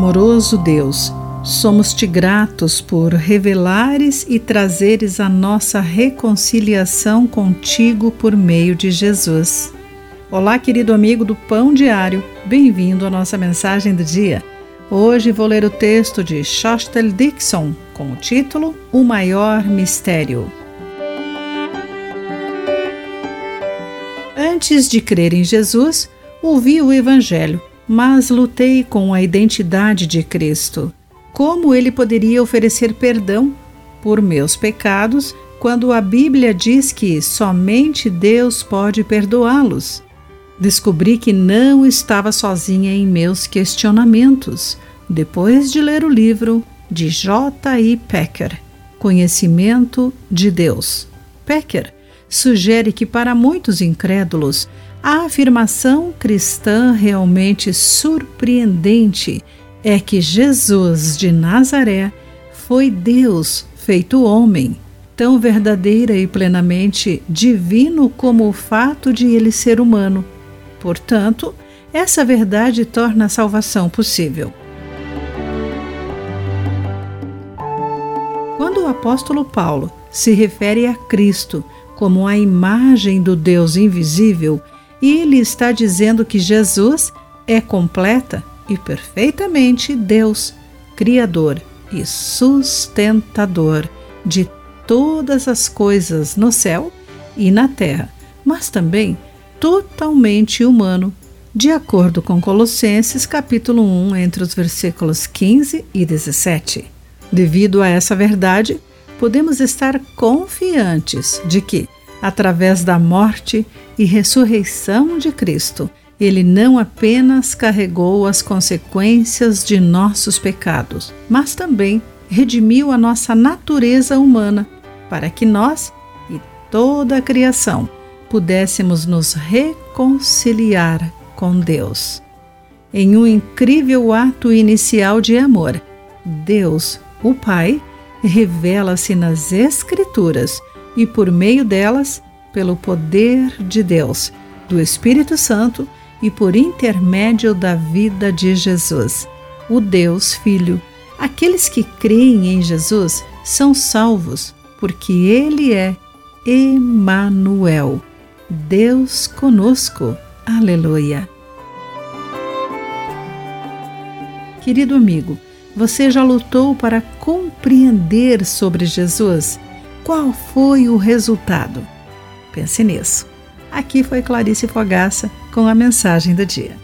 Amoroso Deus, somos-te gratos por revelares e trazeres a nossa reconciliação contigo por meio de Jesus. Olá, querido amigo do Pão Diário, bem-vindo à nossa mensagem do dia. Hoje vou ler o texto de Shostel Dixon com o título O Maior Mistério. Antes de crer em Jesus, ouvi o Evangelho mas lutei com a identidade de Cristo. Como ele poderia oferecer perdão por meus pecados quando a Bíblia diz que somente Deus pode perdoá-los? Descobri que não estava sozinha em meus questionamentos depois de ler o livro de J.I. Packer, Conhecimento de Deus. Packer sugere que para muitos incrédulos a afirmação cristã realmente surpreendente é que Jesus de Nazaré foi Deus feito homem, tão verdadeira e plenamente divino como o fato de ele ser humano. Portanto, essa verdade torna a salvação possível. Quando o apóstolo Paulo se refere a Cristo como a imagem do Deus invisível, ele está dizendo que Jesus é completa e perfeitamente Deus, Criador e sustentador de todas as coisas no céu e na terra, mas também totalmente humano, de acordo com Colossenses capítulo 1, entre os versículos 15 e 17. Devido a essa verdade, podemos estar confiantes de que através da morte e ressurreição de Cristo, ele não apenas carregou as consequências de nossos pecados, mas também redimiu a nossa natureza humana, para que nós e toda a criação pudéssemos nos reconciliar com Deus. Em um incrível ato inicial de amor, Deus, o Pai, revela-se nas Escrituras e por meio delas, pelo poder de Deus, do Espírito Santo e por intermédio da vida de Jesus, o Deus Filho. Aqueles que creem em Jesus são salvos, porque ele é Emanuel, Deus conosco. Aleluia. Querido amigo, você já lutou para compreender sobre Jesus? Qual foi o resultado? Pense nisso. Aqui foi Clarice Fogaça com a mensagem do dia.